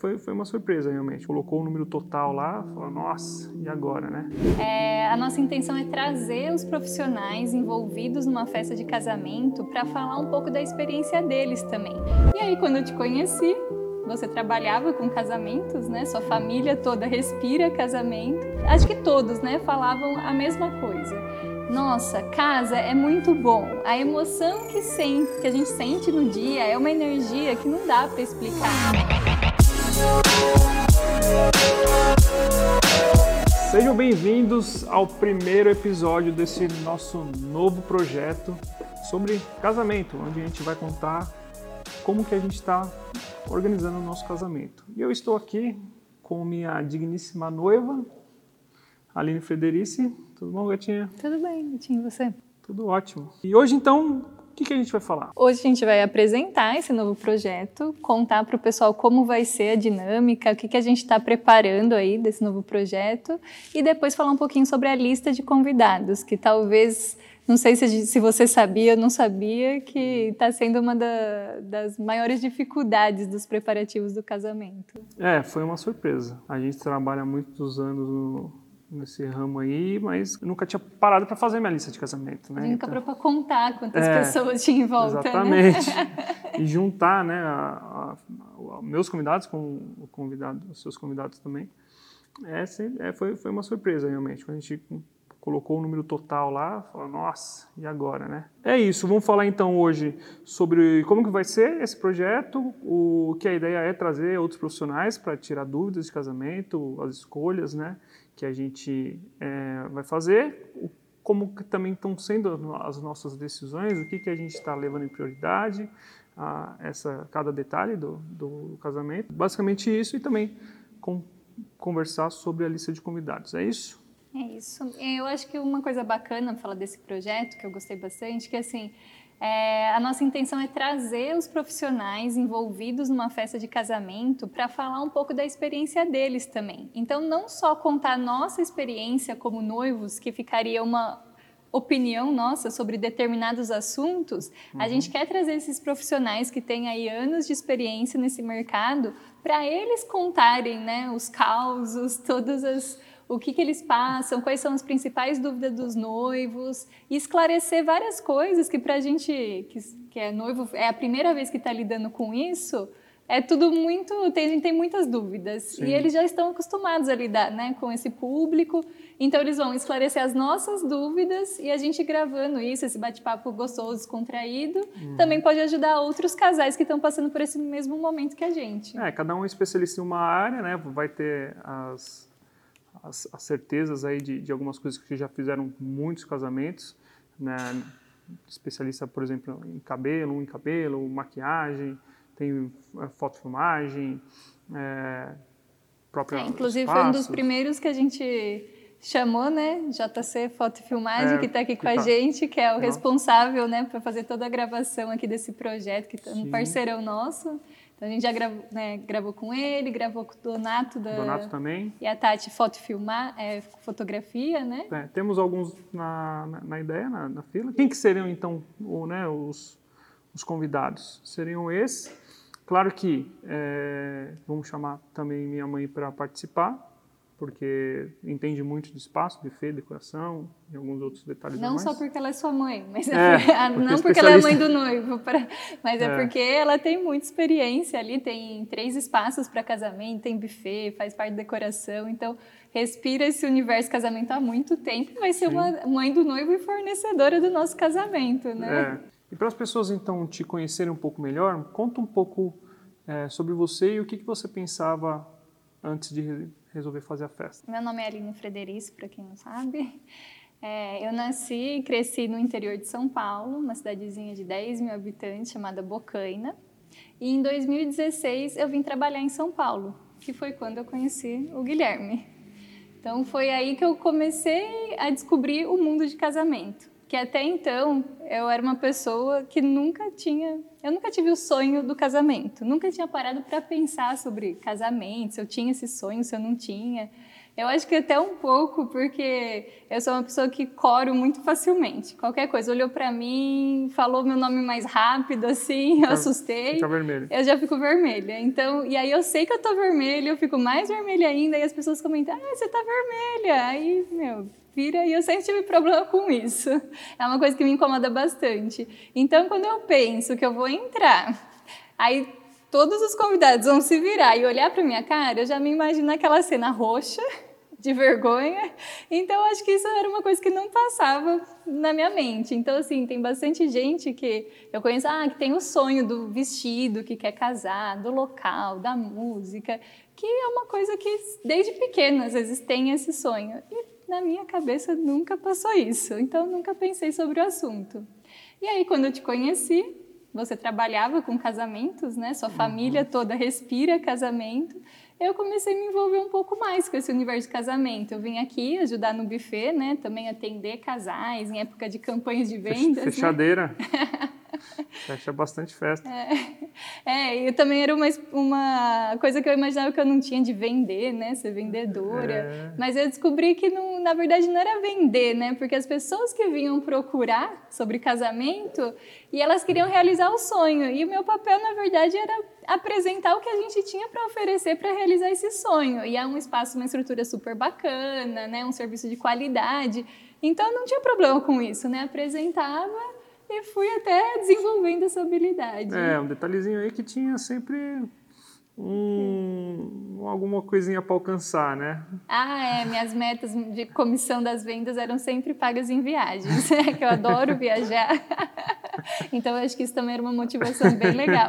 Foi, foi uma surpresa, realmente. Colocou o número total lá, falou, nossa, e agora, né? É, a nossa intenção é trazer os profissionais envolvidos numa festa de casamento para falar um pouco da experiência deles também. E aí, quando eu te conheci, você trabalhava com casamentos, né? Sua família toda respira casamento. Acho que todos, né, falavam a mesma coisa. Nossa, casa é muito bom. A emoção que, sente, que a gente sente no dia é uma energia que não dá para explicar. Sejam bem-vindos ao primeiro episódio desse nosso novo projeto sobre casamento, onde a gente vai contar como que a gente está organizando o nosso casamento. E eu estou aqui com minha digníssima noiva, Aline Frederici. Tudo bom, gatinha? Tudo bem, gatinho, e você? Tudo ótimo. E hoje, então, que, que a gente vai falar? Hoje a gente vai apresentar esse novo projeto, contar para o pessoal como vai ser a dinâmica, o que, que a gente está preparando aí desse novo projeto e depois falar um pouquinho sobre a lista de convidados, que talvez não sei se, se você sabia ou não sabia que está sendo uma da, das maiores dificuldades dos preparativos do casamento. É, foi uma surpresa. A gente trabalha muitos anos no, nesse ramo aí, mas nunca tinha parado para fazer minha lista de casamento, né? Nunca então, para contar quantas é, pessoas tinha em volta, né? Exatamente. Né? e juntar, né, a, a, a, meus convidados com o convidado, os seus convidados também. É, é, foi, foi uma surpresa, realmente. Quando a gente colocou o número total lá, falou, nossa, e agora, né? É isso, vamos falar então hoje sobre como que vai ser esse projeto, o que a ideia é trazer outros profissionais para tirar dúvidas de casamento, as escolhas, né? Que a gente é, vai fazer, como também estão sendo as nossas decisões, o que, que a gente está levando em prioridade, a essa cada detalhe do, do casamento. Basicamente isso e também com, conversar sobre a lista de convidados. É isso? É isso. Eu acho que uma coisa bacana falar desse projeto que eu gostei bastante, que assim é, a nossa intenção é trazer os profissionais envolvidos numa festa de casamento para falar um pouco da experiência deles também. Então, não só contar a nossa experiência como noivos, que ficaria uma opinião nossa sobre determinados assuntos, uhum. a gente quer trazer esses profissionais que têm aí anos de experiência nesse mercado para eles contarem né, os causos, todas as o que, que eles passam, quais são as principais dúvidas dos noivos, e esclarecer várias coisas que para a gente que, que é noivo, é a primeira vez que está lidando com isso, é tudo muito. Tem, a gente tem muitas dúvidas. Sim. E eles já estão acostumados a lidar né, com esse público. Então, eles vão esclarecer as nossas dúvidas e a gente gravando isso, esse bate-papo gostoso, descontraído, uhum. também pode ajudar outros casais que estão passando por esse mesmo momento que a gente. É, cada um é especialista em uma área, né? Vai ter as as, as certezas aí de, de, algumas coisas que já fizeram muitos casamentos, né? especialista, por exemplo, em cabelo, em cabelo, maquiagem, tem é, fotofilmagem, é, própria é, Inclusive foi um dos primeiros que a gente chamou, né, JC Fotofilmagem, é, que está aqui com a tá. gente, que é o responsável, né, para fazer toda a gravação aqui desse projeto, que é um parceirão nosso. Então a gente já gravou, né, gravou com ele, gravou com o Donato da. Donato também. E a Tati foto filmar, é, fotografia, né? É, temos alguns na, na, na ideia, na, na, fila. Quem que seriam então o, né, os, os convidados? Seriam esses. Claro que é, vamos chamar também minha mãe para participar porque entende muito de espaço, buffet, decoração e alguns outros detalhes. Não só porque ela é sua mãe, mas é, porque, não porque ela é mãe do noivo, mas é. é. porque ela tem muita experiência ali, tem três espaços para casamento, tem buffet, faz parte da decoração, então respira esse universo casamento há muito tempo e vai ser Sim. uma mãe do noivo e fornecedora do nosso casamento, né? É. E para as pessoas então te conhecerem um pouco melhor, conta um pouco é, sobre você e o que, que você pensava antes de resolver fazer a festa? Meu nome é Aline Frederici, para quem não sabe. É, eu nasci e cresci no interior de São Paulo, uma cidadezinha de 10 mil habitantes chamada Bocaina. E em 2016 eu vim trabalhar em São Paulo, que foi quando eu conheci o Guilherme. Então foi aí que eu comecei a descobrir o mundo de casamento, que até então eu era uma pessoa que nunca tinha, eu nunca tive o sonho do casamento, nunca tinha parado para pensar sobre casamento, se eu tinha esse sonho, se eu não tinha. Eu acho que até um pouco, porque eu sou uma pessoa que coro muito facilmente. Qualquer coisa, olhou para mim, falou meu nome mais rápido, assim, eu assustei. Fica vermelho. Eu já fico vermelha. Então, e aí eu sei que eu tô vermelha, eu fico mais vermelha ainda, e as pessoas comentam, ah, você tá vermelha. Aí, meu, vira, e eu sempre tive problema com isso. É uma coisa que me incomoda bastante. Então, quando eu penso que eu vou entrar, aí todos os convidados vão se virar e olhar para minha cara, eu já me imagino aquela cena roxa de vergonha. Então, acho que isso era uma coisa que não passava na minha mente. Então, assim, tem bastante gente que eu conheço, ah, que tem o sonho do vestido, que quer casar, do local, da música, que é uma coisa que desde pequena, às vezes, tem esse sonho. E na minha cabeça nunca passou isso. Então, nunca pensei sobre o assunto. E aí, quando eu te conheci, você trabalhava com casamentos, né? Sua família uhum. toda respira casamento eu comecei a me envolver um pouco mais com esse universo de casamento. Eu vim aqui ajudar no buffet, né? Também atender casais em época de campanhas de vendas. Né? Fechadeira. Né? Fecha bastante festa. É, é, e também era uma, uma coisa que eu imaginava que eu não tinha de vender, né? Ser vendedora. É. Mas eu descobri que, não, na verdade, não era vender, né? Porque as pessoas que vinham procurar sobre casamento e elas queriam realizar o sonho. E o meu papel, na verdade, era apresentar o que a gente tinha para oferecer para realizar esse sonho. E é um espaço, uma estrutura super bacana, né? Um serviço de qualidade. Então, não tinha problema com isso, né? Apresentava e fui até desenvolvendo essa habilidade. É, um detalhezinho aí que tinha sempre um, alguma coisinha para alcançar, né? Ah, é. Minhas metas de comissão das vendas eram sempre pagas em viagens, é que eu adoro viajar. Então, acho que isso também era uma motivação bem legal.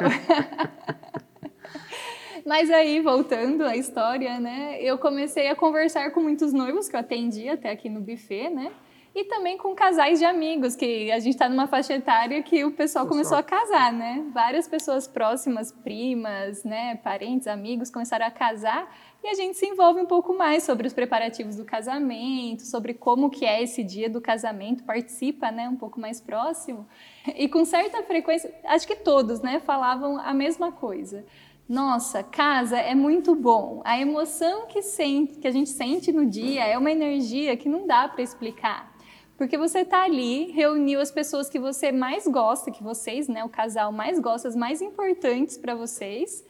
Mas aí, voltando à história, né? Eu comecei a conversar com muitos noivos que eu atendi até aqui no buffet, né? E também com casais de amigos, que a gente está numa faixa etária que o pessoal começou a casar, né? Várias pessoas próximas, primas, né, parentes, amigos, começaram a casar e a gente se envolve um pouco mais sobre os preparativos do casamento, sobre como que é esse dia do casamento, participa, né, um pouco mais próximo. E com certa frequência, acho que todos, né, falavam a mesma coisa. Nossa, casa é muito bom. A emoção que, sente, que a gente sente no dia é uma energia que não dá para explicar. Porque você está ali, reuniu as pessoas que você mais gosta, que vocês, né, o casal mais gosta, as mais importantes para vocês,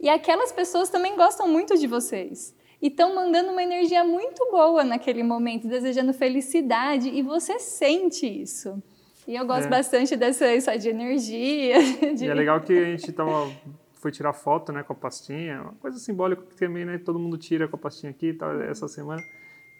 e aquelas pessoas também gostam muito de vocês. E estão mandando uma energia muito boa naquele momento, desejando felicidade, e você sente isso. E eu gosto é. bastante dessa isso de energia. De... E é legal que a gente tava, foi tirar foto né, com a pastinha, uma coisa simbólica que também né, todo mundo tira com a pastinha aqui tá, essa semana.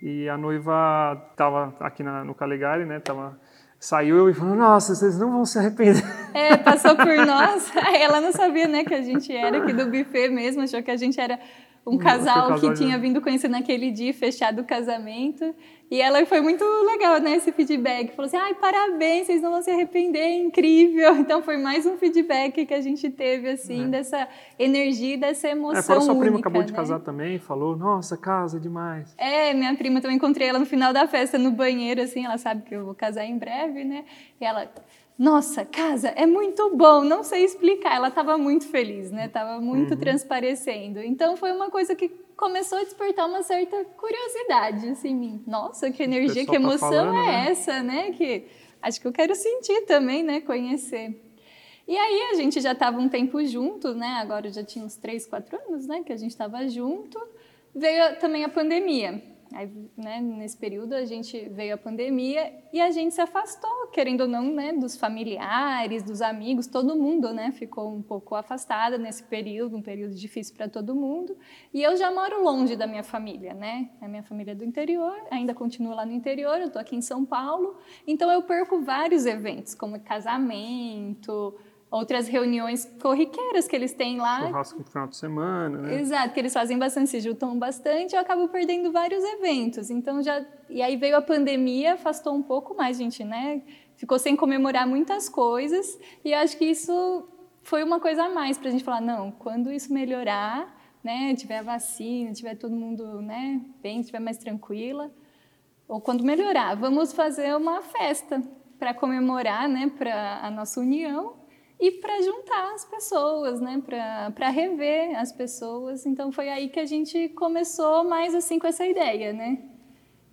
E a noiva estava aqui na, no Calegari, né? Tava, saiu e falou, nossa, vocês não vão se arrepender. É, passou por nós. Ela não sabia, né, que a gente era aqui do buffet mesmo, achou que a gente era um casal, casal que tinha vindo conhecer naquele dia, fechado o casamento. E ela foi muito legal, né, esse feedback. Falou assim, ai, parabéns, vocês não vão se arrepender, é incrível. Então foi mais um feedback que a gente teve, assim, é. dessa energia e dessa emoção. É, fora sua única, prima acabou né? de casar também, falou, nossa, casa demais. É, minha prima também encontrei ela no final da festa, no banheiro, assim, ela sabe que eu vou casar em breve, né? E ela nossa, casa é muito bom, não sei explicar. Ela estava muito feliz, né? Estava muito uhum. transparecendo. Então foi uma coisa que começou a despertar uma certa curiosidade, assim, nossa, que energia, que tá emoção tá falando, é né? essa, né? Que acho que eu quero sentir também, né? Conhecer. E aí a gente já estava um tempo junto, né? Agora já tinha uns três, quatro anos, né? Que a gente estava junto. Veio também a pandemia. Aí, né, nesse período a gente veio a pandemia e a gente se afastou, querendo ou não, né, dos familiares, dos amigos, todo mundo, né, ficou um pouco afastada nesse período, um período difícil para todo mundo. E eu já moro longe da minha família, né? A minha família é do interior, ainda continuo lá no interior, eu estou aqui em São Paulo, então eu perco vários eventos, como casamento, outras reuniões corriqueiras que eles têm lá. Churrasco no final de semana, né? Exato, que eles fazem bastante, se juntam bastante, eu acabo perdendo vários eventos. Então já. E aí veio a pandemia, afastou um pouco mais, gente, né? Ficou sem comemorar muitas coisas. E acho que isso foi uma coisa a mais para a gente falar: não, quando isso melhorar, né? Tiver a vacina, tiver todo mundo né, bem, tiver mais tranquila. Ou quando melhorar, vamos fazer uma festa para comemorar, né, para a nossa união e para juntar as pessoas, né, para rever as pessoas. Então foi aí que a gente começou mais assim com essa ideia, né?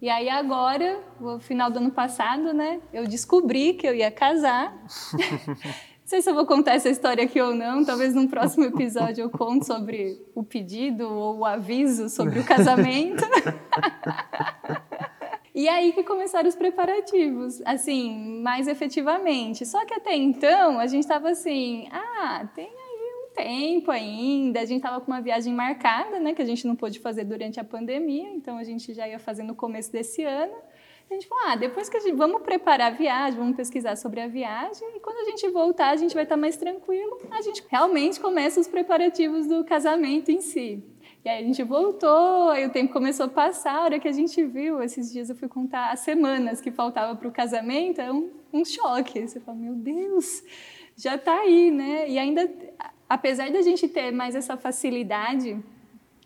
E aí agora, no final do ano passado, né, eu descobri que eu ia casar. não sei se eu vou contar essa história aqui ou não, talvez num próximo episódio eu conte sobre o pedido ou o aviso sobre o casamento. E aí que começaram os preparativos, assim, mais efetivamente. Só que até então a gente estava assim, ah, tem aí um tempo ainda. A gente estava com uma viagem marcada, né, que a gente não pôde fazer durante a pandemia, então a gente já ia fazer no começo desse ano. A gente falou, ah, depois que a gente vamos preparar a viagem, vamos pesquisar sobre a viagem e quando a gente voltar a gente vai estar mais tranquilo. A gente realmente começa os preparativos do casamento em si. E aí a gente voltou, aí o tempo começou a passar, a hora que a gente viu, esses dias eu fui contar as semanas que faltava para o casamento, é um, um choque. Você fala, meu Deus, já está aí, né? E ainda, apesar da gente ter mais essa facilidade,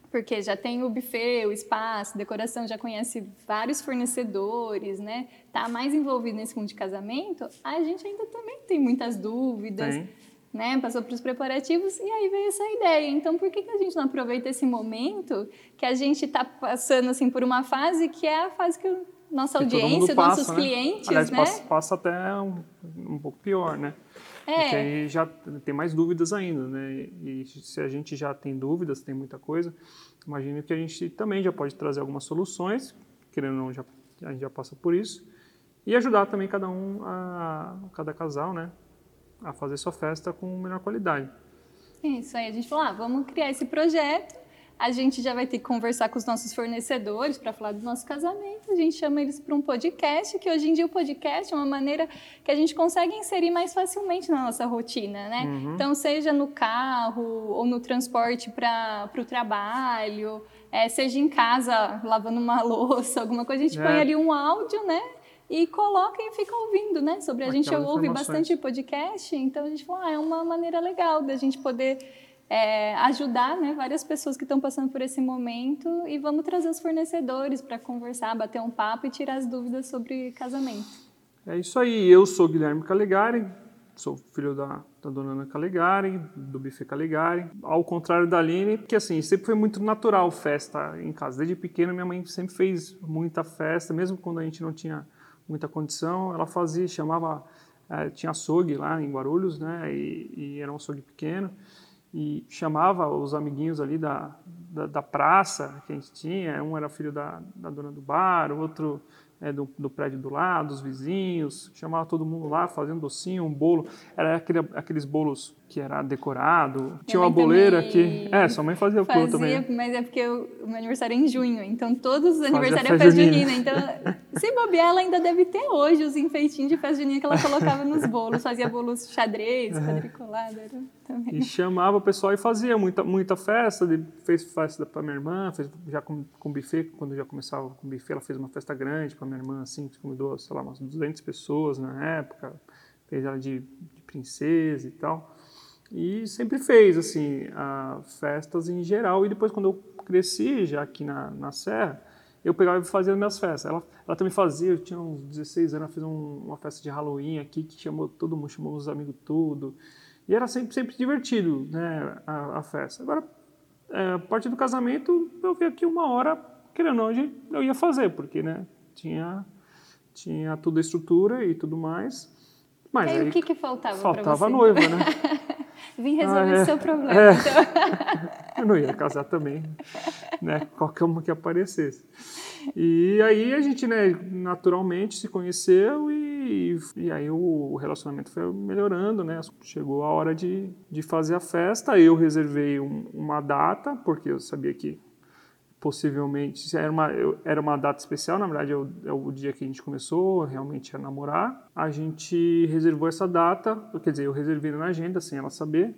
porque já tem o buffet, o espaço, decoração, já conhece vários fornecedores, né? Tá mais envolvido nesse mundo de casamento, a gente ainda também tem muitas dúvidas. Tem né? Passou para os preparativos e aí veio essa ideia. Então, por que, que a gente não aproveita esse momento que a gente está passando assim por uma fase que é a fase que nossa que audiência, passa, nossos né? clientes, Aliás, né? Passa, passa até um, um, pouco pior, né? É. Porque aí já tem mais dúvidas ainda, né? E se a gente já tem dúvidas, tem muita coisa, imagino que a gente também já pode trazer algumas soluções, querendo ou não, já, a gente já passa por isso, e ajudar também cada um, a, cada casal, né? A fazer sua festa com melhor qualidade. Isso aí, a gente falou, ah, vamos criar esse projeto, a gente já vai ter que conversar com os nossos fornecedores para falar do nosso casamento, a gente chama eles para um podcast, que hoje em dia o podcast é uma maneira que a gente consegue inserir mais facilmente na nossa rotina, né? Uhum. Então, seja no carro ou no transporte para o trabalho, é, seja em casa lavando uma louça, alguma coisa, a gente é. põe ali um áudio, né? E coloca e fica ouvindo, né? Sobre a gente ouve bastante podcast, então a gente falou, ah, é uma maneira legal da gente poder é, ajudar né, várias pessoas que estão passando por esse momento e vamos trazer os fornecedores para conversar, bater um papo e tirar as dúvidas sobre casamento. É isso aí, eu sou Guilherme Calegari, sou filho da, da dona Ana Calegari, do Buffet Calegari, ao contrário da Aline, que assim, sempre foi muito natural festa em casa. Desde pequena minha mãe sempre fez muita festa, mesmo quando a gente não tinha muita condição, ela fazia, chamava, é, tinha açougue lá em Guarulhos, né, e, e, era um açougue pequeno, e chamava os amiguinhos ali da, da, da, praça que a gente tinha, um era filho da, da dona do bar, o outro é, do, do, prédio do lado, dos vizinhos, chamava todo mundo lá, fazendo docinho, um bolo, era aquele, aqueles bolos que era decorado. Tinha uma boleira que. É, sua mãe fazia, fazia também. Mas é porque o, o meu aniversário é em junho, então todos os aniversários é festa junina. Então, se bobear, ela ainda deve ter hoje os enfeitinhos de festa junina que ela colocava nos bolos. Fazia bolos xadrez, quadriculado. Era também. E chamava o pessoal e fazia muita, muita festa. Fez festa para minha irmã, fez já com, com buffet, quando já começava com buffet, ela fez uma festa grande para minha irmã, assim, que convidou, sei lá, umas 200 pessoas na época. Fez ela de, de princesa e tal. E sempre fez, assim, festas em geral. E depois, quando eu cresci, já aqui na, na Serra, eu pegava e fazia as minhas festas. Ela, ela também fazia, eu tinha uns 16 anos, ela fez um, uma festa de Halloween aqui, que chamou todo mundo, chamou os amigos tudo. E era sempre, sempre divertido, né, a, a festa. Agora, é, a partir do casamento, eu vi aqui uma hora, querendo ou não, eu ia fazer, porque, né, tinha, tinha toda a estrutura e tudo mais. Mas e aí, aí o que, que faltava Faltava a noiva, né? Vim resolver ah, é, o seu problema. É. Então. eu não ia casar também, né? Qualquer uma que aparecesse. E aí a gente, né, naturalmente se conheceu e, aí o relacionamento foi melhorando, né? Chegou a hora de, de fazer a festa. Eu reservei um, uma data, porque eu sabia que possivelmente era uma, era uma data especial, na verdade é o, é o, dia que a gente começou realmente a namorar. A gente reservou essa data, quer dizer, eu reservei na agenda sem ela saber.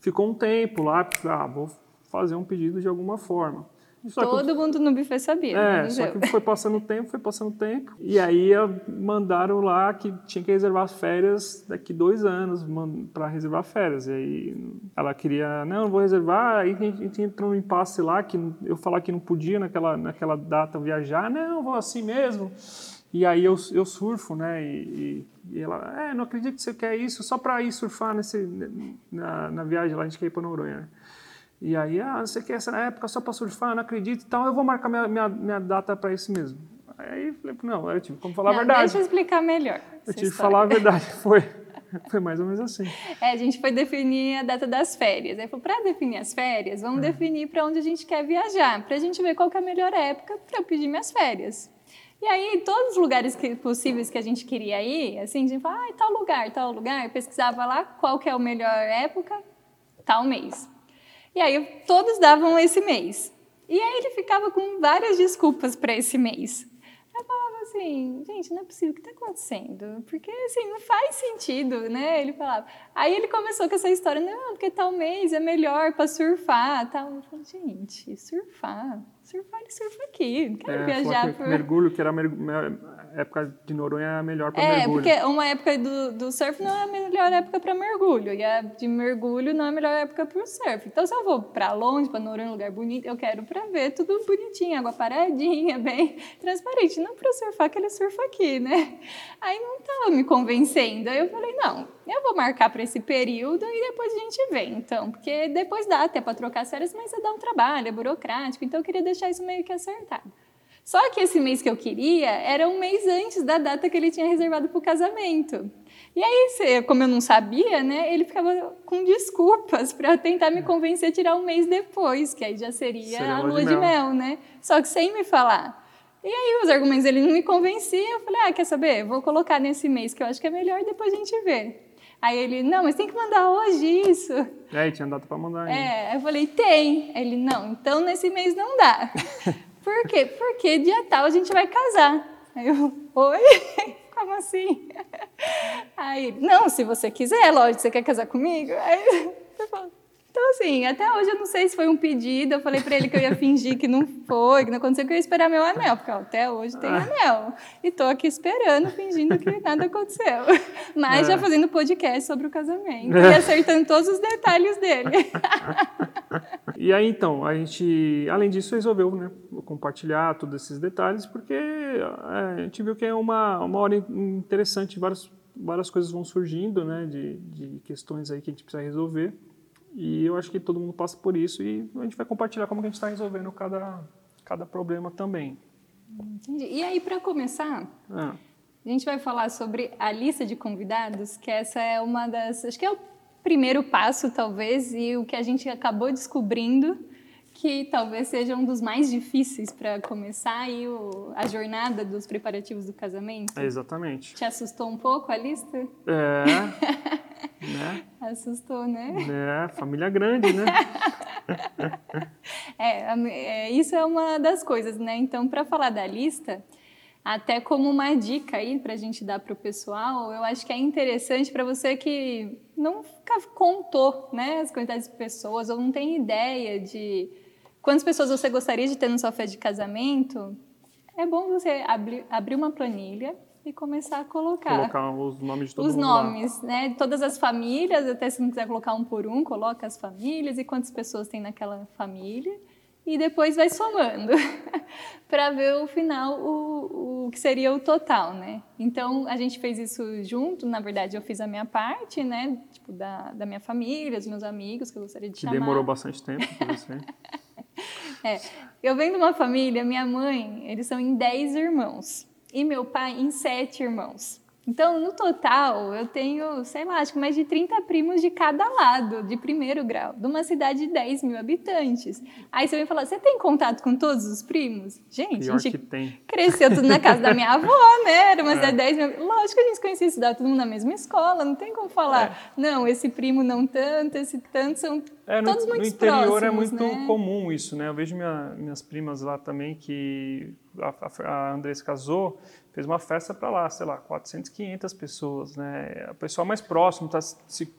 Ficou um tempo lá, ah, vou fazer um pedido de alguma forma. Só Todo eu, mundo no buffet sabia. É, só que foi passando o tempo, foi passando o tempo. E aí mandaram lá que tinha que reservar as férias daqui dois anos para reservar férias. E aí ela queria, não, não vou reservar. Aí a gente entrou no impasse lá, que eu falar que não podia naquela, naquela data viajar. Não, vou assim mesmo. E aí eu, eu surfo, né? E, e, ela, é, não acredito que você quer isso só para ir surfar nesse, na, na viagem lá, a gente quer ir para Noronha. Né? E aí, ah, você quer essa época só para surfar, não acredito, então eu vou marcar minha, minha, minha data para isso mesmo. Aí eu falei, não, eu tive como falar não, a verdade. Deixa eu explicar melhor. Eu tive que falar a verdade, foi. Foi mais ou menos assim. É, a gente foi definir a data das férias. Aí falou, para definir as férias, vamos é. definir para onde a gente quer viajar, para a gente ver qual é a melhor época para eu pedir minhas férias. E aí, todos os lugares que, possíveis que a gente queria ir, assim, a gente falava, ah, tal lugar, tal lugar, pesquisava lá qual que é a melhor época, tal mês. E aí, todos davam esse mês. E aí, ele ficava com várias desculpas para esse mês. Eu falava assim, gente, não é possível, o que está acontecendo? Porque, assim, não faz sentido, né? Ele falava. Aí ele começou com essa história, não, porque tal mês é melhor para surfar, tal. Eu falei, gente, surfar? Surfar, ele surfa aqui, não quero é, viajar por... Mergulho, que era época de Noronha é a melhor para é, mergulho. É, porque uma época do, do surf não é a melhor época para mergulho, e a de mergulho não é a melhor época para o surf. Então, se eu vou para longe, para Noronha, um lugar bonito, eu quero para ver tudo bonitinho, água paradinha, bem transparente. Não para surfar, que ele surfa aqui, né? Aí não estava me convencendo. Aí eu falei, não, eu vou marcar para esse período e depois a gente vê, então. Porque depois dá até para trocar as férias, mas você dá um trabalho, é burocrático. Então, eu queria deixar isso meio que acertado. Só que esse mês que eu queria era um mês antes da data que ele tinha reservado para o casamento. E aí, como eu não sabia, né, ele ficava com desculpas para tentar me convencer a tirar um mês depois, que aí já seria, seria a lua de, mel. mel, né? Só que sem me falar. E aí os argumentos ele não me convenciam, eu falei, ah, quer saber? Vou colocar nesse mês que eu acho que é melhor e depois a gente vê. Aí ele, não, mas tem que mandar hoje isso. É, tinha data para mandar. Hein? É, eu falei, tem. Ele, não, então nesse mês não dá. Por quê? Porque dia tal a gente vai casar. Aí eu, oi? Como assim? Aí, não, se você quiser, lógico, você quer casar comigo? Aí eu falo, então, assim, até hoje eu não sei se foi um pedido. Eu falei para ele que eu ia fingir que não foi, que não aconteceu, que eu ia esperar meu anel, porque até hoje tem ah. anel. E tô aqui esperando, fingindo que nada aconteceu. Mas é. já fazendo podcast sobre o casamento e acertando todos os detalhes dele. E aí, então, a gente, além disso, resolveu né, compartilhar todos esses detalhes, porque é, a gente viu que é uma, uma hora interessante, várias, várias coisas vão surgindo, né, de, de questões aí que a gente precisa resolver. E eu acho que todo mundo passa por isso e a gente vai compartilhar como que a gente está resolvendo cada, cada problema também. Entendi. E aí, para começar, ah. a gente vai falar sobre a lista de convidados, que essa é uma das. Acho que é o primeiro passo, talvez, e o que a gente acabou descobrindo que talvez seja um dos mais difíceis para começar aí o, a jornada dos preparativos do casamento. É exatamente. Te assustou um pouco a lista? É. né? Assustou, né? É, família grande, né? é, é, isso é uma das coisas, né? Então, para falar da lista, até como uma dica aí para a gente dar para o pessoal, eu acho que é interessante para você que não contou né, as quantidades de pessoas ou não tem ideia de quantas pessoas você gostaria de ter no sua festa de casamento, é bom você abrir, abrir uma planilha e começar a colocar. Colocar os nomes de todo os nomes, lá. né? Todas as famílias, até se não quiser colocar um por um, coloca as famílias e quantas pessoas tem naquela família. E depois vai somando para ver o final, o, o que seria o total, né? Então a gente fez isso junto. Na verdade, eu fiz a minha parte, né? Tipo, da, da minha família, dos meus amigos, que eu gostaria de que chamar. Demorou bastante tempo para você. é, eu venho de uma família, minha mãe, eles são em 10 irmãos e meu pai em sete irmãos. Então, no total, eu tenho, sei lá, acho que mais de 30 primos de cada lado, de primeiro grau, de uma cidade de 10 mil habitantes. Aí você vem falar, você tem contato com todos os primos? Gente, Pior a gente tem. cresceu tudo na casa da minha avó, né? Era uma cidade de 10 mil. Lógico que a gente conhecia, estudava todo mundo na mesma escola, não tem como falar, é. não, esse primo não tanto, esse tanto, são é, no, No interior próximos, é muito né? comum isso, né? Eu vejo minha, minhas primas lá também, que a, a Andressa casou, fez uma festa para lá, sei lá, 400, 500 pessoas, né? O pessoal mais próximo tá, se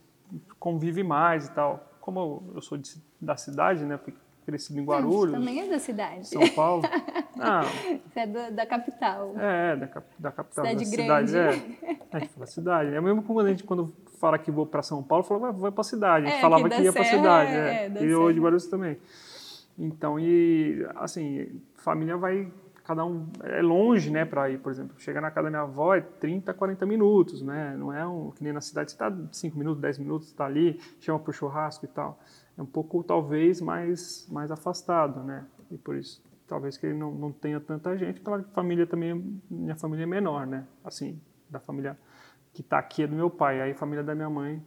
convive mais e tal. Como eu sou de, da cidade, né? Fui crescido em Guarulhos. também é da cidade. São Paulo. Ah, Você é da, da capital. É, da, da capital. Cidade da grande. cidade, é. A gente fala cidade. É mesmo quando a gente, quando fala que vou para São Paulo, fala, vai, para a cidade. A gente é, falava que ia para a cidade. É, é. E hoje Guarulhos também. Então, e assim, família vai cada um é longe, né, para ir, por exemplo, chegar na casa da minha avó é 30, 40 minutos, né? Não é um que nem na cidade você está 5 minutos, 10 minutos, está ali, chama para o churrasco e tal. É um pouco talvez mais mais afastado, né? E por isso talvez que ele não, não tenha tanta gente, pela família também, minha família é menor, né? Assim, da família que está aqui é do meu pai, aí a família da minha mãe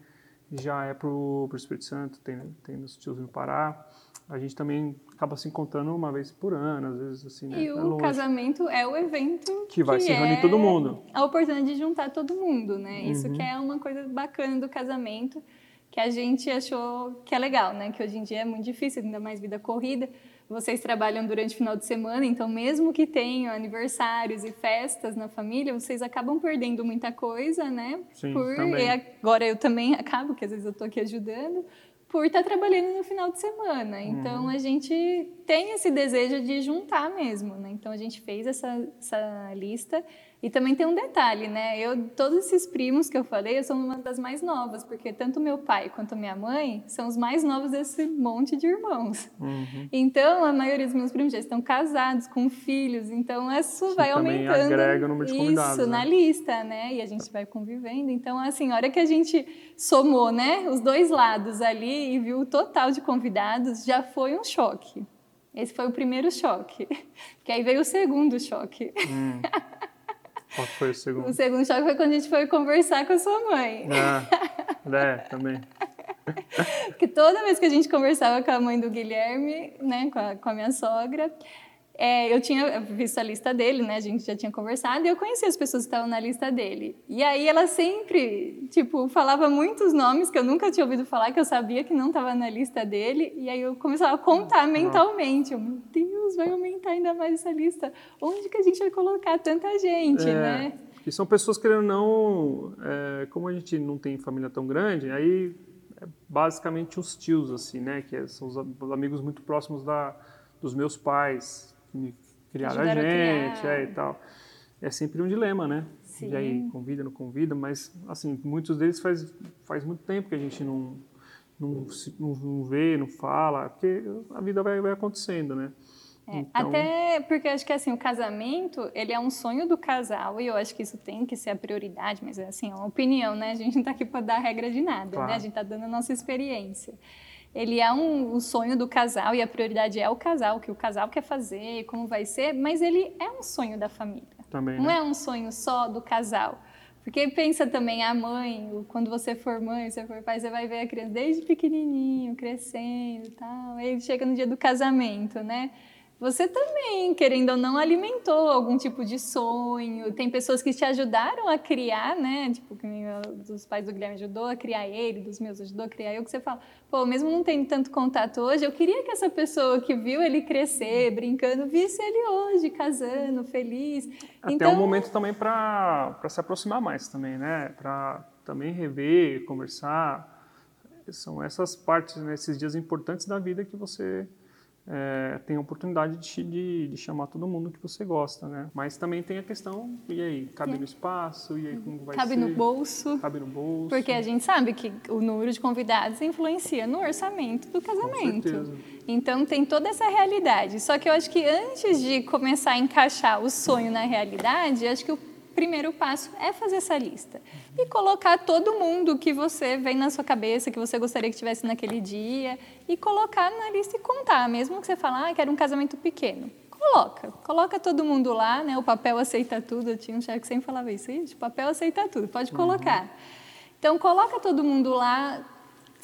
já é pro, pro Espírito Santo, tem, tem meus tios no Pará. A gente também acaba se encontrando uma vez por ano, às vezes assim, né? E é o longe. casamento é o evento Que vai se reunir é todo mundo. A oportunidade de juntar todo mundo, né? Isso Uhum. que é uma coisa bacana do casamento, que a gente achou que é legal, né? Que hoje em dia é muito difícil, ainda mais vida corrida. Vocês trabalham durante o final de semana, então mesmo que tenham aniversários e festas na família, vocês acabam perdendo muita coisa, né? Sim, por também. e agora eu também acabo, que às vezes eu tô aqui ajudando, por estar trabalhando no final de semana. Então a gente tem esse desejo de juntar mesmo, né? Então a gente fez essa, essa lista e também tem um detalhe, né? Eu todos esses primos que eu falei, eu sou uma das mais novas, porque tanto meu pai quanto minha mãe são os mais novos desse monte de irmãos. Uhum. Então a maioria dos meus primos já estão casados, com filhos, então isso Que vai também aumentando agrega o número de convidados, isso né? na lista, né? E a gente vai convivendo. Então, assim, a hora que a gente somou, né, os dois lados ali e viu o total de convidados, já foi um choque. Esse foi o primeiro choque. Que aí veio o segundo choque. Hum. Qual foi o O segundo? segundo choque foi quando a gente foi conversar com a sua mãe. Ah, é, também. Porque toda vez que a gente conversava com a mãe do Guilherme, né, com a, com a minha sogra, é, eu tinha visto a lista dele, né, a gente já tinha conversado, e eu conhecia as pessoas que estavam na lista dele. E aí ela sempre, tipo, falava muitos nomes que eu nunca tinha ouvido falar, que eu sabia que não estava na lista dele, e aí eu começava a contar mentalmente. Eu, meu Deus, vai aumentar ainda mais essa lista. Onde que a gente vai colocar tanta gente, É, né? E são pessoas ou não, é, como a gente não tem família tão grande, aí é basicamente os tios, assim, né? Que é- são os, a- os amigos muito próximos da, dos meus pais, que me criaram a Ajudaram a gente, criar. é, e tal. É sempre um dilema, né? Sim. E aí, convida, não convida, mas, assim, muitos deles faz, faz muito tempo que a gente não, não, não vê, não fala, porque a vida vai, vai acontecendo, né? É, Então- Até porque acho que assim, o casamento, ele é um sonho do casal e eu acho que isso tem que ser a prioridade, mas é assim, é uma opinião, né? A gente não está aqui para dar regra de nada, Claro. né? A gente está dando a nossa experiência. Ele é um, o sonho do casal e a prioridade é o casal, o que o casal quer fazer, como vai ser, mas ele é um sonho da família. Também, Não né? é um sonho só do casal. Porque pensa também a mãe, quando você for mãe, você for pai, você vai ver a criança desde pequenininho, crescendo e tal. Aí chega no dia do casamento, né? Você também, querendo ou não, alimentou algum tipo de sonho. Tem pessoas que te ajudaram a criar, né? Tipo, que nem dos pais do Guilherme ajudou a criar ele, dos meus ajudou a criar eu, que você fala, pô, mesmo não tendo tanto contato hoje, eu queria que essa pessoa que viu ele crescer, brincando, visse ele hoje, casando, feliz. Até então, um momento também para se aproximar mais também, né? Para também rever, conversar. São essas partes, né, esses dias importantes da vida que você é, tem a oportunidade de, de, de chamar todo mundo que você gosta, né? Mas também tem a questão, e aí, cabe no espaço, e aí como vai cabe ser? no bolso. Cabe no bolso. Porque a gente sabe que o número de convidados influencia no orçamento do casamento. certeza. Então tem toda essa realidade. Só que eu acho que antes de começar a encaixar o sonho na realidade, acho que o primeiro passo é fazer essa lista e colocar todo mundo que você vem na sua cabeça, que você gostaria que tivesse naquele dia, e colocar na lista e contar, mesmo que você fale, ah, quero um casamento pequeno. Coloca, coloca todo mundo lá, né? O papel aceita tudo. Eu tinha um chefe que sempre falava isso, "Ixi, o papel aceita tudo, pode colocar. Então coloca todo mundo lá.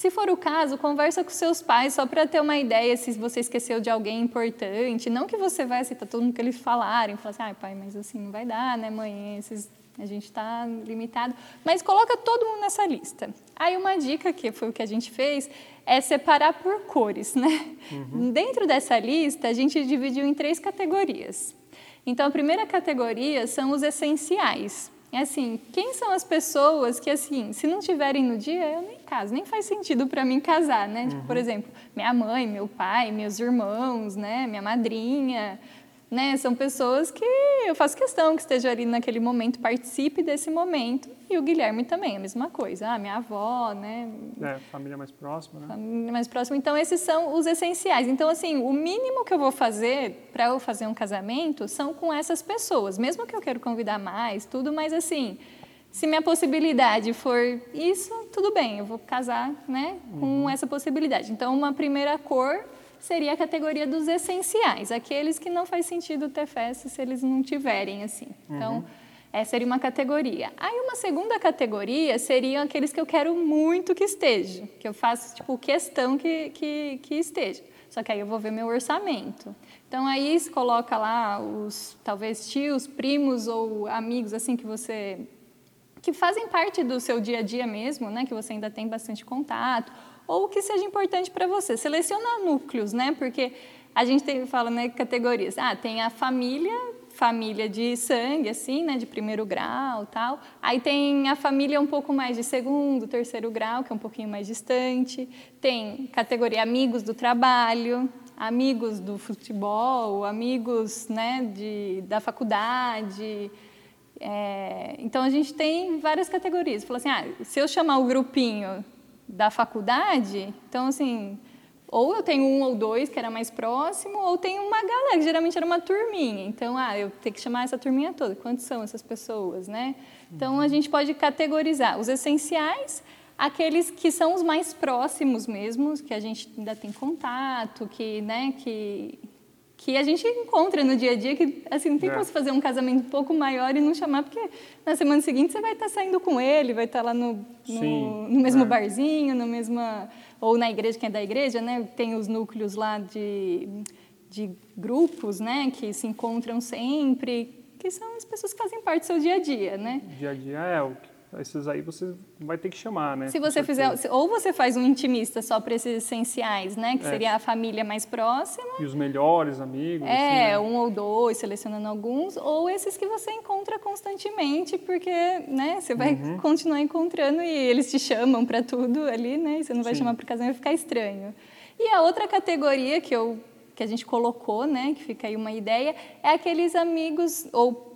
Se for o caso, conversa com seus pais só para ter uma ideia se você esqueceu de alguém importante. Não que você vai aceitar todo mundo que eles falarem, falar assim, ai pai, mas assim não vai dar, né, mãe? Esses, a gente está limitado. Mas coloca todo mundo nessa lista. Aí uma dica que foi o que a gente fez é separar por cores, né? Dentro dessa lista a gente dividiu em três categorias. Então a primeira categoria são os essenciais. É assim, quem são as pessoas que, assim, se não tiverem no dia, eu nem caso, nem faz sentido para mim casar, né? Tipo, por exemplo, minha mãe, meu pai, meus irmãos, né? Minha madrinha. Né? São pessoas que eu faço questão que esteja ali naquele momento, participe desse momento. E o Guilherme também, a mesma coisa. Ah, minha avó, né? É, família mais próxima, né? Família mais próxima. Então, esses são os essenciais. Então, assim, o mínimo que eu vou fazer para eu fazer um casamento são com essas pessoas. Mesmo que eu quero convidar mais, tudo, mas assim, se minha possibilidade for isso, tudo bem, eu vou casar, né, com uhum. essa possibilidade. Então, uma primeira cor seria a categoria dos essenciais, aqueles que não faz sentido ter festa se eles não tiverem assim. Então, uhum. essa seria uma categoria. Aí uma segunda categoria seriam aqueles que eu quero muito que esteja, que eu faço tipo questão que, que, que esteja. Só que aí eu vou ver meu orçamento. Então aí se coloca lá os talvez tios, primos ou amigos assim que você que fazem parte do seu dia a dia mesmo, né, que você ainda tem bastante contato, ou que seja importante para você. Seleciona núcleos, né? Porque a gente tem, fala né, categorias. Ah, tem a família, família de sangue, assim, né, de primeiro grau, tal. Aí tem a família um pouco mais de segundo, terceiro grau, que é um pouquinho mais distante. Tem categoria amigos do trabalho, amigos do futebol, amigos, né, de, da faculdade. É, então a gente tem várias categorias. Fala assim, ah, se eu chamar o grupinho da faculdade, então assim, ou eu tenho um ou dois que era mais próximo, ou tenho uma galera, que geralmente era uma turminha. Então, ah, eu tenho que chamar essa turminha toda. Quantas são essas pessoas, né? Então, a gente pode categorizar os essenciais, aqueles que são os mais próximos mesmo, que a gente ainda tem contato, que, né, que que a gente encontra no dia a dia, que assim, não tem é. como você fazer um casamento um pouco maior e não chamar, porque na semana seguinte você vai estar saindo com ele, vai estar lá no, no, no mesmo é. barzinho, no mesma, ou na igreja, quem é da igreja, né? Tem os núcleos lá de, de grupos, né? Que se encontram sempre, que são as pessoas que fazem parte do seu dia a dia, né? Dia a dia é o que esses aí você vai ter que chamar, né? Se você fizer, ou você faz um intimista só para esses essenciais, né? Que é. seria a família mais próxima. E os melhores amigos. É, assim, né? um ou dois, selecionando alguns, ou esses que você encontra constantemente, porque, né? Você vai uhum. continuar encontrando e eles te chamam para tudo ali, né? E você não vai Sim. chamar para casamento, vai ficar estranho. E a outra categoria que eu que a gente colocou, né, que fica aí uma ideia, é aqueles amigos ou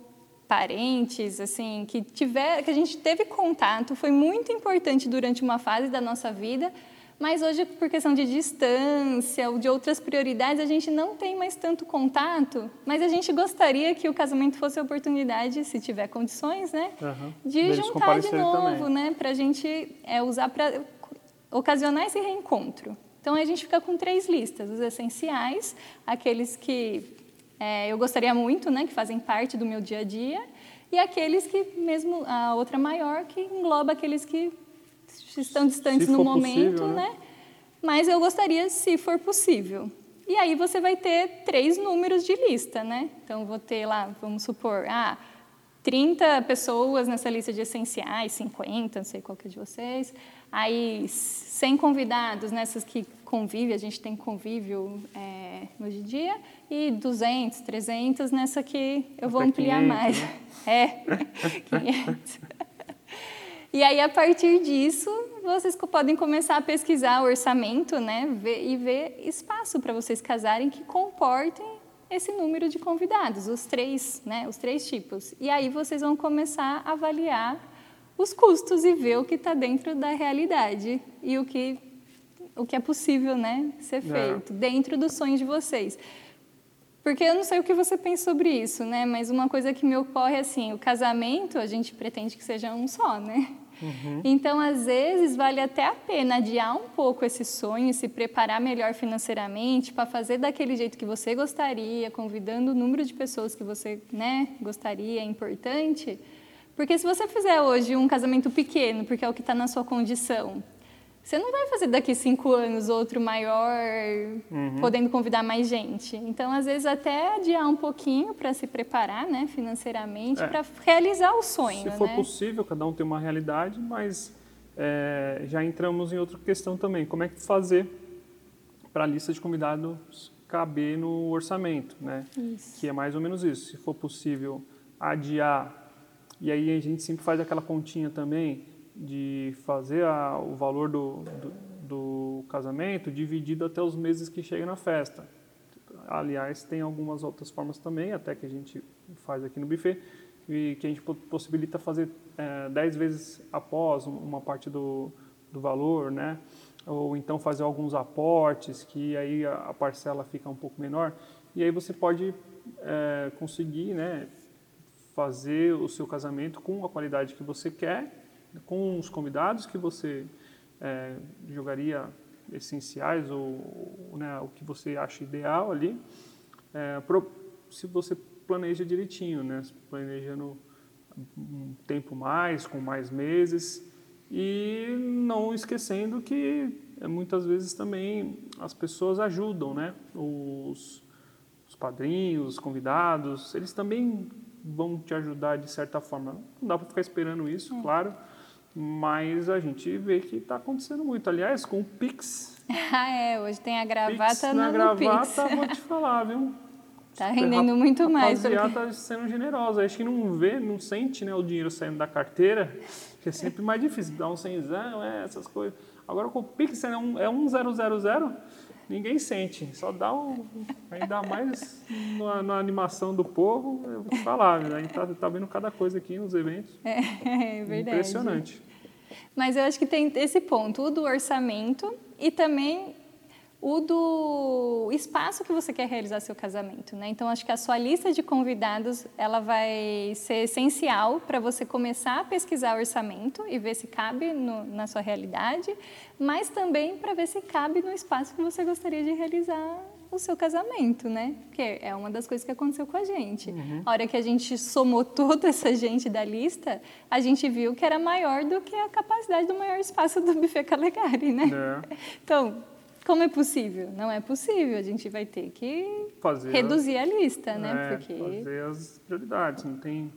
parentes, assim, que tiver, que a gente teve contato, foi muito importante durante uma fase da nossa vida, mas hoje por questão de distância ou de outras prioridades a gente não tem mais tanto contato, mas a gente gostaria que o casamento fosse a oportunidade, se tiver condições, né, uhum. de Eles juntar de novo, também. né, para a gente é, usar para ocasionar esse reencontro. Então a gente fica com três listas: os essenciais, aqueles que é, eu gostaria muito, né, que fazem parte do meu dia a dia, e aqueles que, mesmo a outra maior, que engloba aqueles que estão distantes no momento, possível, né? né? Mas eu gostaria, se for possível. E aí você vai ter três números de lista, né? Então, vou ter lá, vamos supor, ah, 30 pessoas nessa lista de essenciais, 50, não sei qual que é de vocês. Aí, 100 convidados nessas que convívio, a gente tem convívio é, hoje em dia, e 200, 300 nessa que eu vou ampliar 500, mais. Né? É, 500. E aí, a partir disso, vocês podem começar a pesquisar o orçamento, né? E ver espaço para vocês casarem que comportem esse número de convidados, os três, né? Os três tipos. E aí vocês vão começar a avaliar os custos e ver o que está dentro da realidade e o que o que é possível, né, ser é. feito é. dentro dos sonhos de vocês. Porque eu não sei o que você pensa sobre isso, né? Mas uma coisa que me ocorre é assim, o casamento a gente pretende que seja um só, né? Uhum. Então, às vezes, vale até a pena adiar um pouco esse sonho, se preparar melhor financeiramente para fazer daquele jeito que você gostaria, convidando o número de pessoas que você né, gostaria, é importante. Porque se você fizer hoje um casamento pequeno, porque é o que está na sua condição, você não vai fazer daqui cinco anos outro maior, uhum. podendo convidar mais gente. Então, às vezes, até adiar um pouquinho para se preparar né, financeiramente, é. para realizar o sonho. Se for né? possível, cada um tem uma realidade, mas é, já entramos em outra questão também. Como é que fazer para a lista de convidados caber no orçamento? Né? Isso. Que é mais ou menos isso. Se for possível adiar, e aí a gente sempre faz aquela continha também de fazer a, o valor do, do, do, casamento dividido até os meses que chega na festa. aliás, tem algumas outras formas também, até que a gente faz aqui no buffet, e que a gente possibilita fazer é, 10 vezes após uma parte do, do valor, né? Ou então fazer alguns aportes, que aí a, parcela fica um pouco menor. E aí você pode é, conseguir, né? Fazer o seu casamento com a qualidade que você quer, com os convidados que você é, jogaria essenciais ou né, o que você acha ideal ali, é, pro, se você planeja direitinho, né, planejando um tempo mais, com mais meses e não esquecendo que é, muitas vezes também as pessoas ajudam, né, os, os padrinhos, os convidados, eles também vão te ajudar de certa forma. Não dá para ficar esperando isso, é. claro mas a gente vê que está acontecendo muito. Aliás, com o Pix. Ah, é. Hoje tem a gravata Pix na no gravata, Pix. vou te falar, viu? Tá rendendo muito mais. A rapaziada está sendo generosa. Acho que não vê, não sente né, o dinheiro saindo da carteira, que é sempre mais difícil. Dar um cenzão, é, essas coisas. Agora com o Pix é um, é um zero, zero, zero, ninguém sente. Só dá um, ainda mais na, na animação do povo, eu vou te falar, né? a gente está tá vendo cada coisa aqui nos eventos. É, é verdade. Impressionante. Mas eu acho que tem esse ponto, o do orçamento e também o do espaço que você quer realizar seu casamento, né? Então acho que a sua lista de convidados ela vai ser essencial para você começar a pesquisar orçamento e ver se cabe no, na sua realidade, mas também para ver se cabe no espaço que você gostaria de realizar o seu casamento, né? Porque é uma das coisas que aconteceu com a gente. Uhum. A hora que a gente somou toda essa gente da lista, a gente viu que era maior do que a capacidade do maior espaço do buffet Calegari, né? É. Então, como é possível? Não é possível. A gente vai ter que fazer reduzir a lista, né? É, Porque... Fazer as prioridades. Não tem,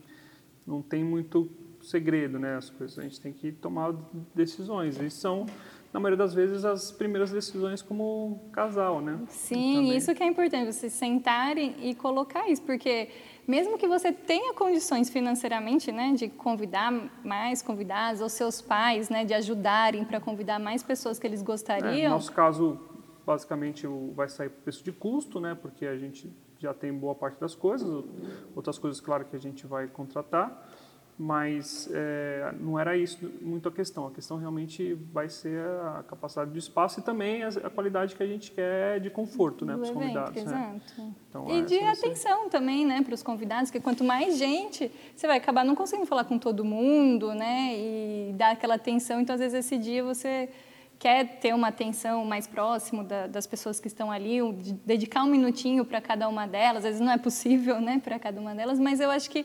não tem muito segredo, né? As coisas. A gente tem que tomar decisões. E são na maioria das vezes, as primeiras decisões como casal, né? Sim, Também. isso que é importante, vocês sentarem e colocar isso, porque mesmo que você tenha condições financeiramente, né, de convidar mais convidados, ou seus pais, né, de ajudarem para convidar mais pessoas que eles gostariam. É, no nosso caso, basicamente, vai sair por preço de custo, né, porque a gente já tem boa parte das coisas, outras coisas, claro, que a gente vai contratar mas é, não era isso muito a questão. A questão realmente vai ser a capacidade do espaço e também a, a qualidade que a gente quer de conforto né, para os convidados. Né? Exato. Então, e de atenção ser... também né, para os convidados, porque quanto mais gente, você vai acabar não conseguindo falar com todo mundo né, e dar aquela atenção. Então, às vezes, esse dia você quer ter uma atenção mais próximo da, das pessoas que estão ali, dedicar um minutinho para cada uma delas. Às vezes não é possível né, para cada uma delas, mas eu acho que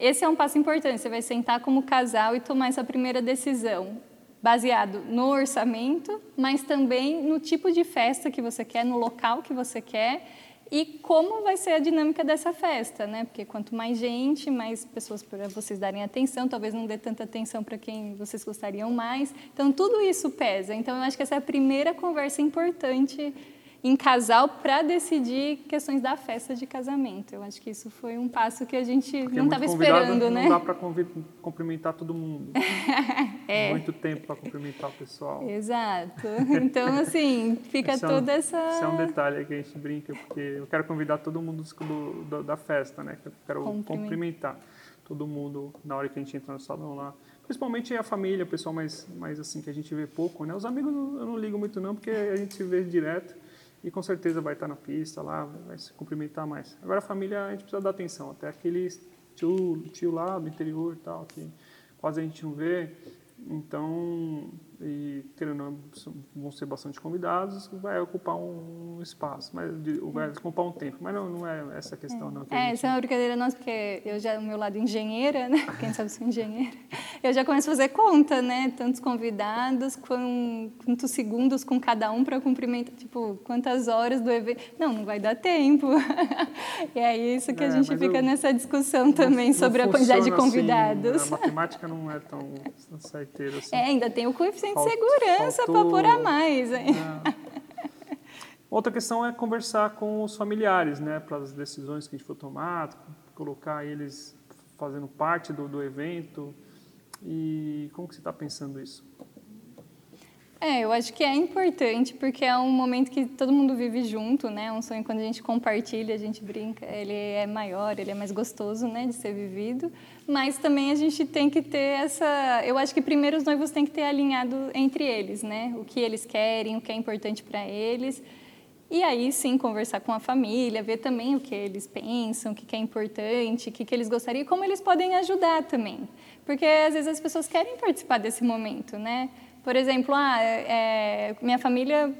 esse é um passo importante. Você vai sentar como casal e tomar essa primeira decisão, baseado no orçamento, mas também no tipo de festa que você quer, no local que você quer e como vai ser a dinâmica dessa festa, né? Porque quanto mais gente, mais pessoas para vocês darem atenção, talvez não dê tanta atenção para quem vocês gostariam mais. Então tudo isso pesa. Então eu acho que essa é a primeira conversa importante em casal para decidir questões da festa de casamento. Eu acho que isso foi um passo que a gente Porque não estava esperando, não né? Não dá para cumprimentar todo mundo. é. Muito tempo para cumprimentar o pessoal. Exato. Então, assim, fica esse toda é um, essa... Esse é um detalhe que a gente brinca, porque eu quero convidar todo mundo do, do, da festa, né? Eu quero cumprimentar todo mundo na hora que a gente entra no salão lá. Principalmente a família, o pessoal mais, mais assim, que a gente vê pouco, né? Os amigos eu não ligo muito não, porque a gente se vê direto e com certeza vai estar na pista lá, vai se cumprimentar mais. Agora a família a gente precisa dar atenção, até aquele tio, tio lá do interior e tal, que quase a gente não vê, então e querendo vão ser bastante convidados, vai ocupar um espaço, mas vai ocupar um tempo, mas não, não é essa a questão é. não. Que é, gente... essa é uma brincadeira nossa, porque eu já, o meu lado engenheira, né, quem sabe sou engenheira, eu já começo a fazer conta, né, tantos convidados, quantos segundos com cada um para cumprimentar, tipo, quantas horas do evento, não, não vai dar tempo, e é isso que é, a gente fica eu, nessa discussão também não, sobre não a quantidade de convidados. Assim, a matemática não é tão certeira assim. É, ainda tem o coeficiente tem Falt, segurança para pôr a mais. Hein? É. Outra questão é conversar com os familiares, né, para as decisões que a gente for tomar, colocar eles fazendo parte do, do evento. E como que você está pensando isso? É, eu acho que é importante porque é um momento que todo mundo vive junto, né? Um sonho quando a gente compartilha, a gente brinca, ele é maior, ele é mais gostoso, né, de ser vivido. Mas também a gente tem que ter essa, eu acho que primeiro os noivos têm que ter alinhado entre eles, né? O que eles querem, o que é importante para eles. E aí sim conversar com a família, ver também o que eles pensam, o que é importante, o que eles gostariam e como eles podem ajudar também. Porque às vezes as pessoas querem participar desse momento, né? Por exemplo, ah, é, minha família,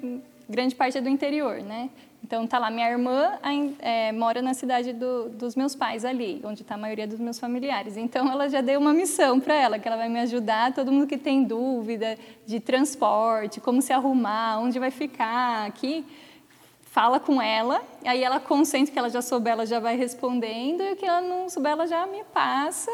grande parte é do interior, né? Então, tá lá, minha irmã é, mora na cidade do, dos meus pais ali, onde está a maioria dos meus familiares. Então, ela já deu uma missão para ela, que ela vai me ajudar, todo mundo que tem dúvida de transporte, como se arrumar, onde vai ficar aqui, fala com ela, aí ela consente que ela já souber, ela já vai respondendo, e o que ela não souber, ela já me passa,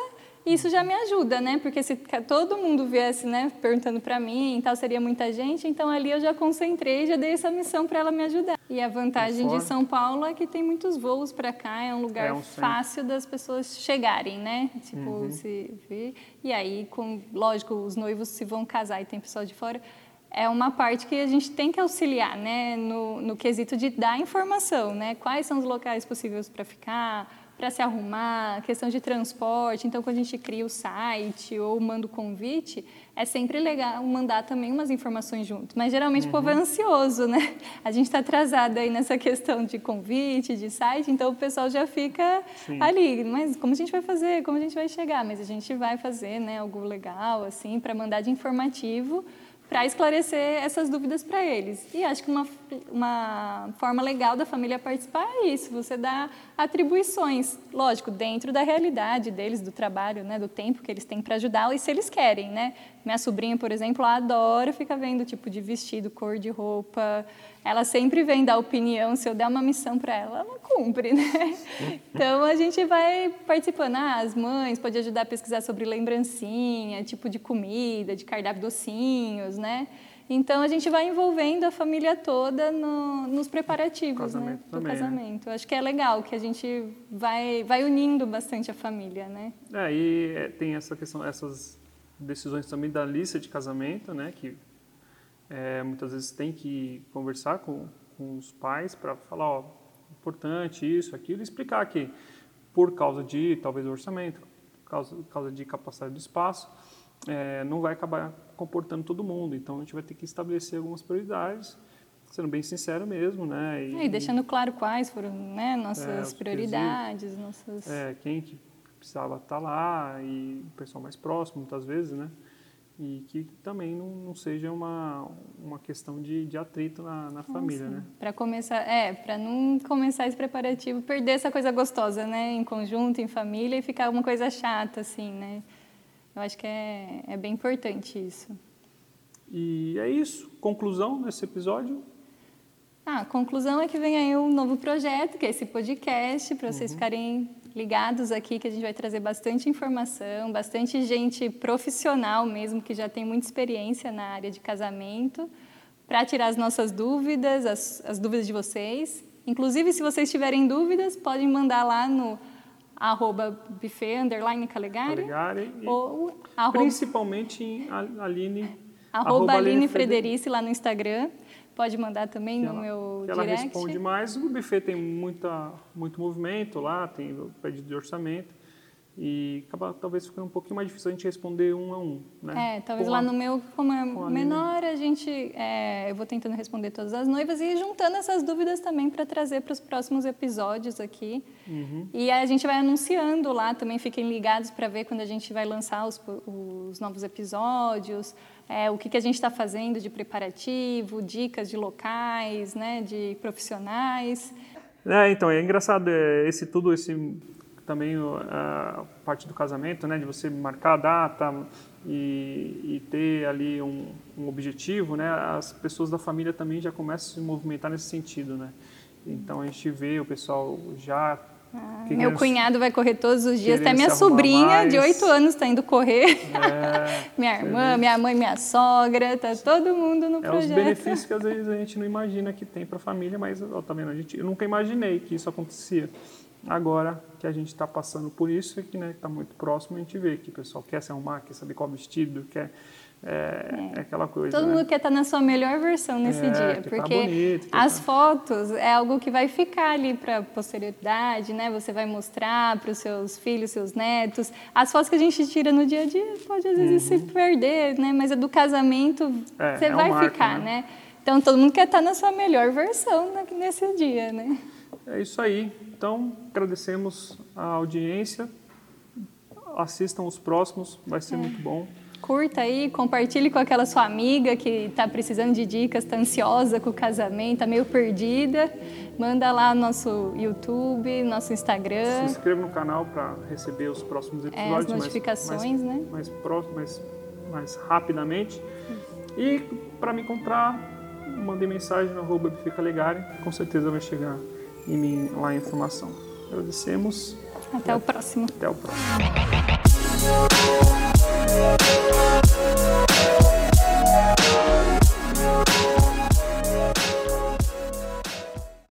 isso já me ajuda, né? Porque se todo mundo viesse, né, perguntando para mim, tal, seria muita gente. Então ali eu já concentrei, já dei essa missão para ela me ajudar. E a vantagem de São Paulo é que tem muitos voos para cá, é um lugar é um fácil das pessoas chegarem, né? Tipo, uhum. se vir. E aí, com, lógico, os noivos se vão casar e tem pessoal de fora é uma parte que a gente tem que auxiliar, né, no, no quesito de dar informação, né, quais são os locais possíveis para ficar, para se arrumar, questão de transporte. Então, quando a gente cria o site ou manda o convite, é sempre legal mandar também umas informações junto. Mas geralmente uhum. o povo é uhum. ansioso, né? A gente está atrasado aí nessa questão de convite, de site, então o pessoal já fica Sim. ali. Mas como a gente vai fazer? Como a gente vai chegar? Mas a gente vai fazer, né? Algo legal, assim, para mandar de informativo para esclarecer essas dúvidas para eles. E acho que uma, uma forma legal da família participar é isso, você dá atribuições, lógico, dentro da realidade deles, do trabalho, né, do tempo que eles têm para ajudar e se eles querem, né? Minha sobrinha, por exemplo, adora ficar vendo tipo de vestido, cor de roupa, ela sempre vem dar opinião, se eu der uma missão para ela, ela cumpre, né? Então a gente vai participando. Ah, as mães podem ajudar a pesquisar sobre lembrancinha, tipo de comida, de cardápio docinhos, né? Então a gente vai envolvendo a família toda no, nos preparativos, né? Do também, né? casamento. Né? Acho que é legal que a gente vai, vai unindo bastante a família, né? É, e é, tem essa questão, essas decisões também da lista de casamento, né? Que é, muitas vezes tem que conversar com, com os pais para falar, ó, importante isso, aquilo, e explicar que por causa de talvez orçamento, por causa, por causa de capacidade do espaço, é, não vai acabar comportando todo mundo. Então a gente vai ter que estabelecer algumas prioridades, sendo bem sincero mesmo, né? E, é, e deixando claro quais foram né, nossas é, prioridades, nossas. É, quem que precisava estar lá e o pessoal mais próximo, muitas vezes, né? E que também não, não seja uma, uma questão de, de atrito na, na família, né? Para começar, é, para não começar esse preparativo, perder essa coisa gostosa, né, em conjunto, em família e ficar uma coisa chata, assim, né? Eu acho que é, é bem importante isso. E é isso. Conclusão desse episódio? Ah, a conclusão é que vem aí um novo projeto, que é esse podcast, para vocês uhum. ficarem ligados aqui, que a gente vai trazer bastante informação, bastante gente profissional mesmo, que já tem muita experiência na área de casamento, para tirar as nossas dúvidas, as, as, dúvidas de vocês. Inclusive, se vocês tiverem dúvidas, podem mandar lá no arroba buffet, underline Calegari. Calegari ou arroba, principalmente em Aline... Arroba Aline Frederici lá no Instagram. Pode mandar também que no ela, meu que direct. Ela responde mais. O buffet tem muita, muito movimento lá, tem pedido de orçamento. E acaba talvez ficando um pouquinho mais difícil a gente responder um a um, né? É, talvez com lá a, no meu, como é menor, a, a gente, é, eu vou tentando responder todas as noivas e juntando essas dúvidas também para trazer para os próximos episódios aqui. Uhum. E a gente vai anunciando lá, também fiquem ligados para ver quando a gente vai lançar os, os novos episódios, é, o que, que a gente está fazendo de preparativo, dicas de locais, né, de profissionais. É, então, é engraçado é, esse tudo, esse também a parte do casamento, né, de você marcar a data e, e ter ali um, um, objetivo, né, as pessoas da família também já começam a se movimentar nesse sentido, né. Então a gente vê o pessoal já ah, meu cunhado vai correr todos os dias, até minha sobrinha mais. de 8 anos está indo correr. É, minha irmã, minha mãe, minha sogra, está todo mundo no é projeto. É os benefícios que às vezes a gente não imagina que tem para a família, mas ó, tá vendo? A gente, eu nunca imaginei que isso acontecia. Agora que a gente está passando por isso, que né, está muito próximo, a gente vê que o pessoal quer se arrumar, quer saber qual vestido, quer é, é aquela coisa. Todo né? mundo quer estar na sua melhor versão nesse É, dia, tá porque bonito, quer as tá- fotos é algo que vai ficar ali para a posterioridade, né? Você vai mostrar para os seus filhos, seus netos. As fotos que a gente tira no dia a dia pode às vezes se perder, né? Mas a do casamento Uhum. É, você é vai marco, ficar, né? né? Então todo mundo quer estar na sua melhor versão nesse dia, né? É isso aí. Então, agradecemos a audiência. Assistam os próximos, vai É. ser muito bom. Curta aí, compartilhe com aquela sua amiga que está precisando de dicas, está ansiosa com o casamento, está meio perdida. Manda lá no nosso YouTube, nosso Se Instagram. inscreva no canal para receber os próximos É, as episódios. mais- notificações, mais, né? Mais, pró- mais, mais rapidamente. E para me encontrar, mandei mensagem no arroba Bifica Legare. Com certeza vai chegar em mim lá a informação. Agradecemos. Até o próximo. Até o próximo. Thank you.